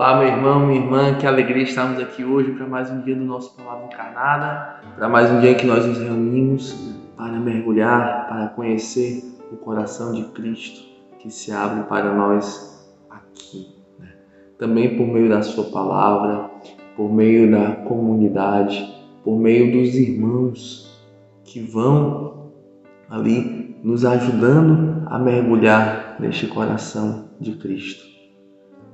Olá, meu irmão, minha irmã, que alegria estarmos aqui hoje para mais um dia do nosso Palavra Encarnada, para mais um dia em que nós nos reunimos para mergulhar, para conhecer o coração de Cristo que se abre para nós aqui. Né? Também por meio da Sua palavra, por meio da comunidade, por meio dos irmãos que vão ali nos ajudando a mergulhar neste coração de Cristo.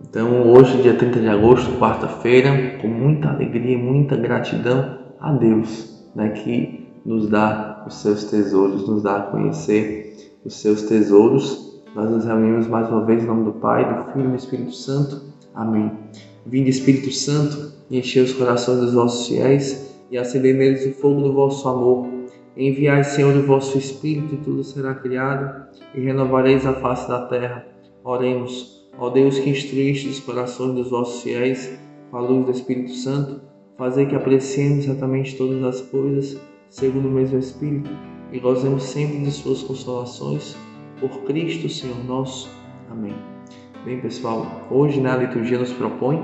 Então, hoje, dia 30 de agosto, quarta-feira, com muita alegria e muita gratidão a Deus, né, que nos dá os seus tesouros, nos dá a conhecer os seus tesouros. Nós nos reunimos mais uma vez em nome do Pai, do Filho e do Espírito Santo. Amém. Vinde, Espírito Santo, enchei os corações dos vossos fiéis e acendei neles o fogo do vosso amor. Enviai, Senhor, o vosso Espírito e tudo será criado e renovareis a face da terra. Oremos. Ó Deus que instruíste os corações dos vossos fiéis com a luz do Espírito Santo, fazer que apreciemos certamente todas as coisas segundo o mesmo Espírito e gozemos sempre de suas consolações por Cristo Senhor nosso. Amém. Bem, pessoal, hoje na né, liturgia nos propõe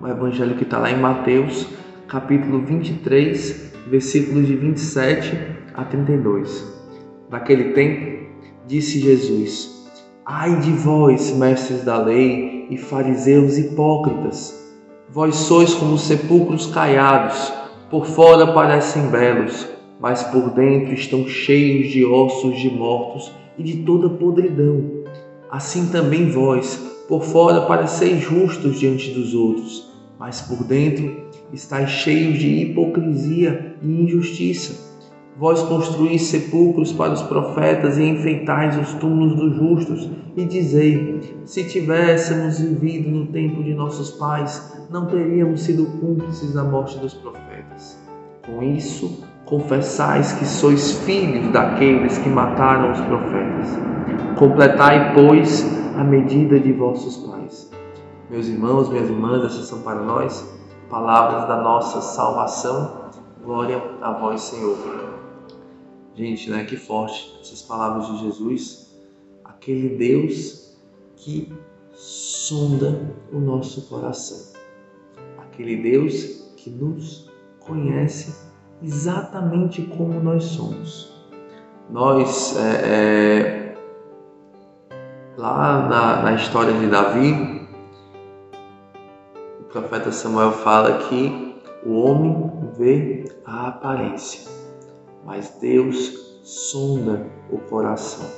o evangelho que está lá em Mateus, capítulo 23, versículos de 27 a 32. Naquele tempo, disse Jesus: Ai de vós, mestres da lei e fariseus hipócritas! Vós sois como sepulcros caiados, por fora parecem belos, mas por dentro estão cheios de ossos de mortos e de toda podridão. Assim também vós, por fora pareceis justos diante dos outros, mas por dentro estáis cheios de hipocrisia e injustiça. Vós construís sepulcros para os profetas e enfeitais os túmulos dos justos, e dizei: Se tivéssemos vivido no tempo de nossos pais, não teríamos sido cúmplices da morte dos profetas. Com isso, confessais que sois filhos daqueles que mataram os profetas. Completai, pois, a medida de vossos pais. Meus irmãos, minhas irmãs, essas são para nós palavras da nossa salvação. Glória a vós, Senhor. Gente, né, que forte essas palavras de Jesus, aquele Deus que sonda o nosso coração, aquele Deus que nos conhece exatamente como nós somos. Nós, é, é, lá na, na história de Davi, o profeta Samuel fala que o homem vê a aparência mas Deus sonda o coração.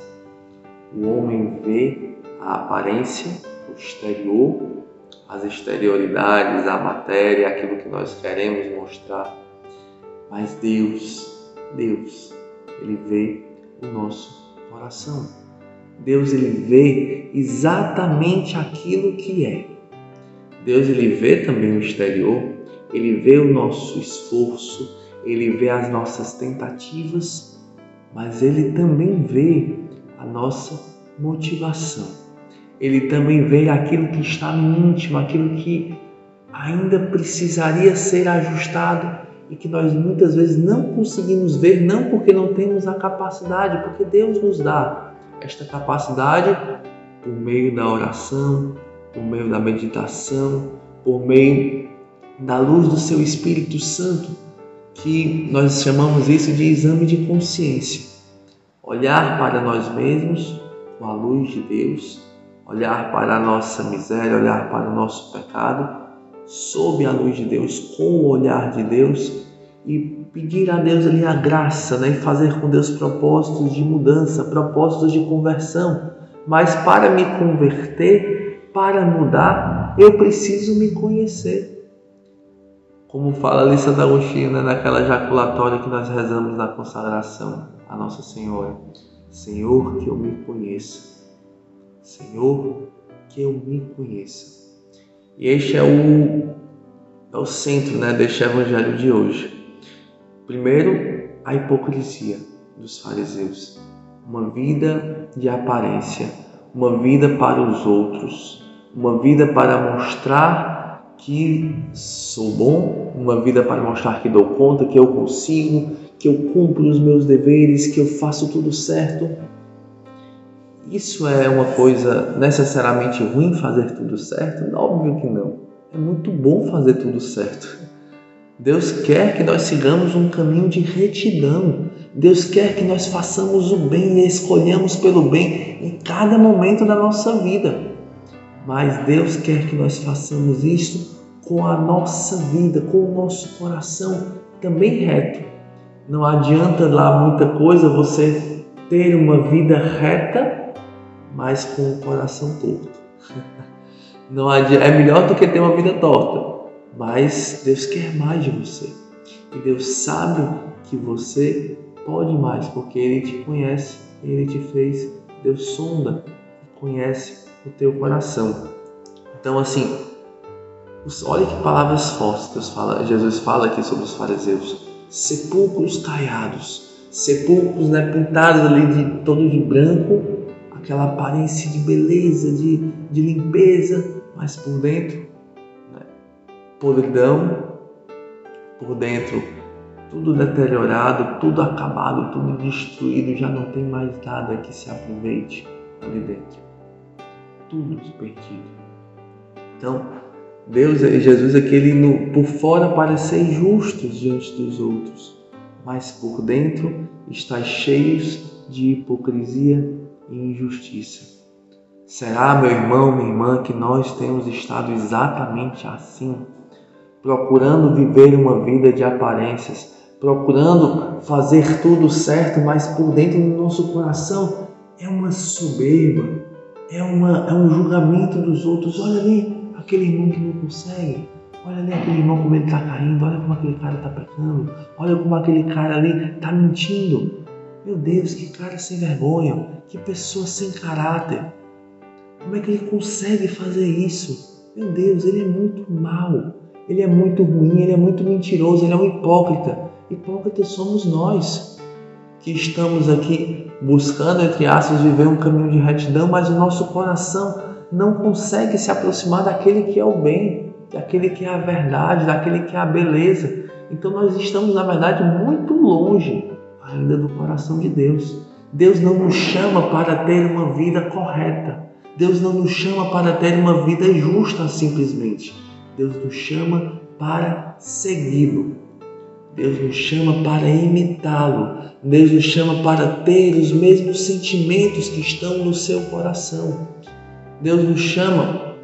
O homem vê a aparência, o exterior, as exterioridades, a matéria, aquilo que nós queremos mostrar. Mas Deus, Deus, Ele vê o nosso coração. Deus, Ele vê exatamente aquilo que é. Deus, Ele vê também o exterior, Ele vê o nosso esforço, ele vê as nossas tentativas, mas ele também vê a nossa motivação. Ele também vê aquilo que está no íntimo, aquilo que ainda precisaria ser ajustado e que nós muitas vezes não conseguimos ver, não porque não temos a capacidade, porque Deus nos dá esta capacidade por meio da oração, por meio da meditação, por meio da luz do seu Espírito Santo que nós chamamos isso de exame de consciência. Olhar para nós mesmos com a luz de Deus, olhar para a nossa miséria, olhar para o nosso pecado, sob a luz de Deus, com o olhar de Deus e pedir a Deus ali a graça né? e fazer com Deus propósitos de mudança, propósitos de conversão. Mas para me converter, para mudar, eu preciso me conhecer como fala ali Santa Agostinho, né, naquela jaculatória que nós rezamos na consagração a Nossa Senhora. Senhor, que eu me conheça. Senhor, que eu me conheça. E este é o, é o centro né, deste evangelho de hoje. Primeiro, a hipocrisia dos fariseus. Uma vida de aparência, uma vida para os outros, uma vida para mostrar que sou bom, uma vida para mostrar que dou conta, que eu consigo, que eu cumpro os meus deveres, que eu faço tudo certo. isso é uma coisa necessariamente ruim fazer tudo certo? Óbvio que não. É muito bom fazer tudo certo. Deus quer que nós sigamos um caminho de retidão. Deus quer que nós façamos o bem e escolhamos pelo bem em cada momento da nossa vida. Mas Deus quer que nós façamos isso com a nossa vida, com o nosso coração também reto. Não adianta lá muita coisa você ter uma vida reta mas com o coração torto. Não é melhor do que ter uma vida torta, mas Deus quer mais de você. E Deus sabe que você pode mais, porque Ele te conhece, Ele te fez, Deus sonda conhece o teu coração. Então, assim, olha que palavras fortes Deus fala, Jesus fala aqui sobre os fariseus: sepulcros caiados, sepulcros né, pintados ali de todo de branco aquela aparência de beleza, de, de limpeza, mas por dentro, né? podridão, por dentro, tudo deteriorado, tudo acabado, tudo destruído, já não tem mais nada que se aproveite ali dentro. Tudo perdido. Então, Deus e Jesus aquele no, por fora parecer justos diante dos outros, mas por dentro está cheios de hipocrisia e injustiça. Será, meu irmão, minha irmã, que nós temos estado exatamente assim, procurando viver uma vida de aparências, procurando fazer tudo certo, mas por dentro do nosso coração é uma soberba, é, uma, é um julgamento dos outros. Olha ali aquele irmão que não consegue, olha ali aquele irmão como ele está caindo, olha como aquele cara está pecando, olha como aquele cara ali está mentindo. Meu Deus, que cara sem vergonha, que pessoa sem caráter. Como é que ele consegue fazer isso? Meu Deus, ele é muito mau, ele é muito ruim, ele é muito mentiroso, ele é um hipócrita. Hipócritas somos nós que estamos aqui buscando, entre aspas, viver um caminho de retidão, mas o nosso coração não consegue se aproximar daquele que é o bem, daquele que é a verdade, daquele que é a beleza. Então nós estamos, na verdade, muito longe ainda do coração de Deus. Deus não nos chama para ter uma vida correta. Deus não nos chama para ter uma vida justa simplesmente. Deus nos chama para segui-lo. Deus nos chama para imitá-lo. Deus nos chama para ter os mesmos sentimentos que estão no seu coração. Deus nos chama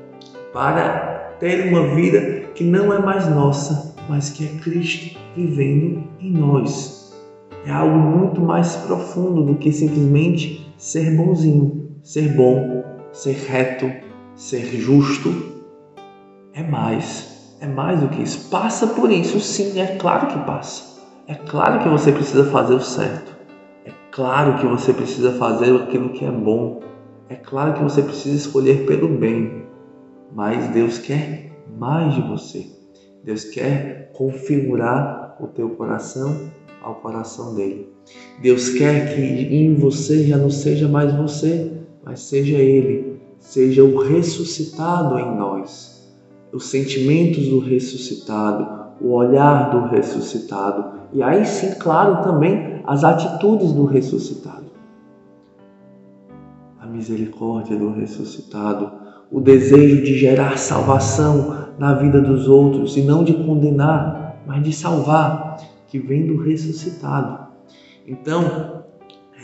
para ter uma vida que não é mais nossa, mas que é Cristo vivendo em nós é algo muito mais profundo do que simplesmente ser bonzinho, ser bom, ser reto, ser justo. É mais, é mais do que isso. Passa por isso, sim, é claro que passa. É claro que você precisa fazer o certo. É claro que você precisa fazer aquilo que é bom. É claro que você precisa escolher pelo bem. Mas Deus quer mais de você. Deus quer configurar o teu coração ao coração dele. Deus quer que em você já não seja mais você, mas seja Ele, seja o ressuscitado em nós. Os sentimentos do ressuscitado, o olhar do ressuscitado e aí sim, claro, também as atitudes do ressuscitado. Misericórdia do ressuscitado, o desejo de gerar salvação na vida dos outros e não de condenar, mas de salvar que vem do ressuscitado. Então,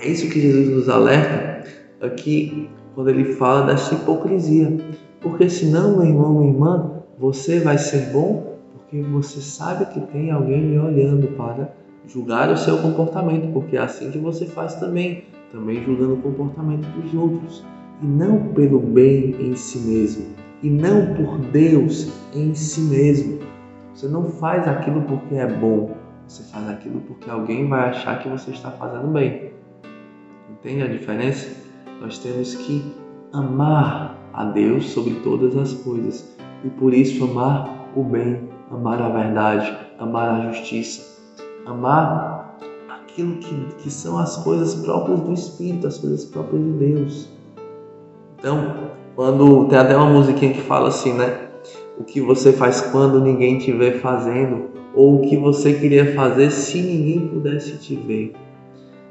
é isso que Jesus nos alerta aqui quando ele fala dessa hipocrisia. Porque senão, meu irmão, minha irmã, você vai ser bom porque você sabe que tem alguém lhe olhando para julgar o seu comportamento, porque é assim que você faz também, também julgando o comportamento dos outros, e não pelo bem em si mesmo, e não por Deus em si mesmo. Você não faz aquilo porque é bom, você faz aquilo porque alguém vai achar que você está fazendo bem. Entende a diferença? Nós temos que amar a Deus sobre todas as coisas e por isso amar o bem, amar a verdade, amar a justiça, amar aquilo que, que são as coisas próprias do Espírito, as coisas próprias de Deus. Então, quando tem até uma musiquinha que fala assim, né? O que você faz quando ninguém te vê fazendo, ou o que você queria fazer se ninguém pudesse te ver?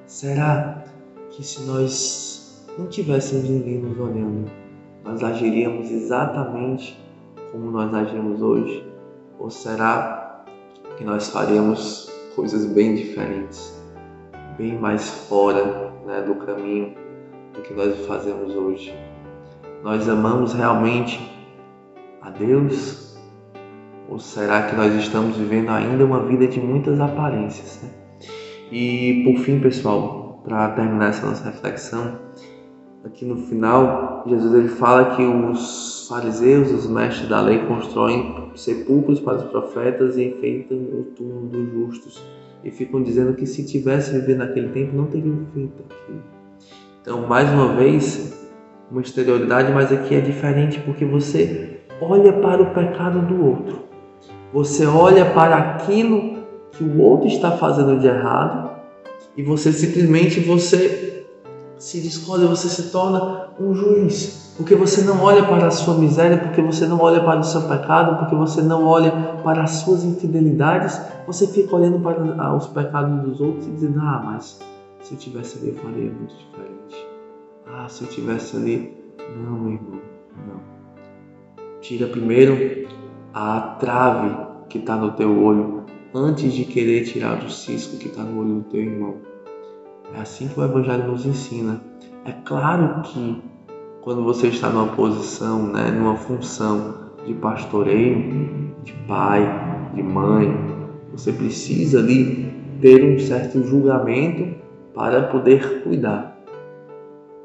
Será que se nós não tivéssemos ninguém nos olhando, nós agiríamos exatamente como nós agimos hoje? Ou será que nós faríamos coisas bem diferentes, bem mais fora né, do caminho do que nós fazemos hoje? Nós amamos realmente a Deus? Ou será que nós estamos vivendo ainda uma vida de muitas aparências? Né? E por fim, pessoal, para terminar essa nossa reflexão, aqui no final, Jesus ele fala que os fariseus, os mestres da lei, constroem sepulcros para os profetas e enfeitam o túmulo dos justos. E ficam dizendo que se tivesse vivido naquele tempo, não teriam feito aquilo. Então, mais uma vez, uma exterioridade, mas aqui é diferente porque você olha para o pecado do outro. Você olha para aquilo que o outro está fazendo de errado e você simplesmente você se descobre, você se torna um juiz, porque você não olha para a sua miséria, porque você não olha para o seu pecado, porque você não olha para as suas infidelidades, você fica olhando para os pecados dos outros e dizendo: "Ah, mas se eu tivesse ali eu faria muito diferente. Ah, se eu tivesse ali, não, meu irmão, não. Tira primeiro a trave que está no teu olho antes de querer tirar o cisco que está no olho do teu irmão. É assim que o Evangelho nos ensina. É claro que quando você está numa posição, né, numa função de pastoreio, de pai, de mãe, você precisa ali ter um certo julgamento para poder cuidar.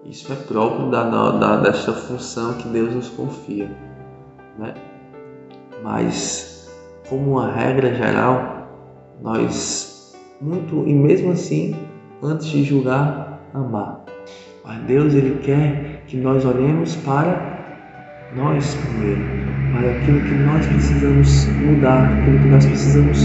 Isso é próprio da, da, desta função que Deus nos confia. Né? Mas, como uma regra geral, nós muito, e mesmo assim, antes de julgar, amar. Mas Deus ele quer que nós olhemos para nós primeiro, para aquilo que nós precisamos mudar, aquilo que nós precisamos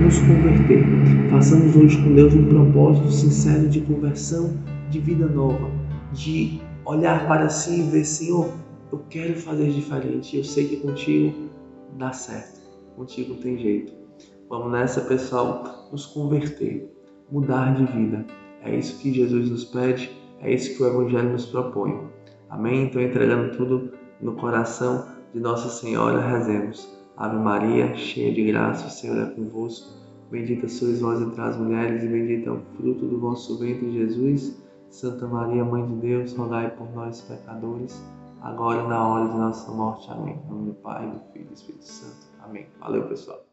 nos converter. Façamos hoje com Deus um propósito sincero de conversão, de vida nova, de olhar para si e ver, Senhor, eu quero fazer diferente. Eu sei que contigo dá certo, contigo tem jeito. Vamos nessa, pessoal, nos converter mudar de vida. É isso que Jesus nos pede, é isso que o Evangelho nos propõe. Amém? Então, entregando tudo no coração de Nossa Senhora, rezemos. Ave Maria, cheia de graça, o Senhor é convosco. Bendita sois vós entre as mulheres, e bendito é o fruto do vosso ventre, Jesus. Santa Maria, Mãe de Deus, rogai por nós, pecadores, agora e na hora de nossa morte. Amém. Em nome do Pai, do Filho e do Espírito Santo. Amém. Valeu, pessoal.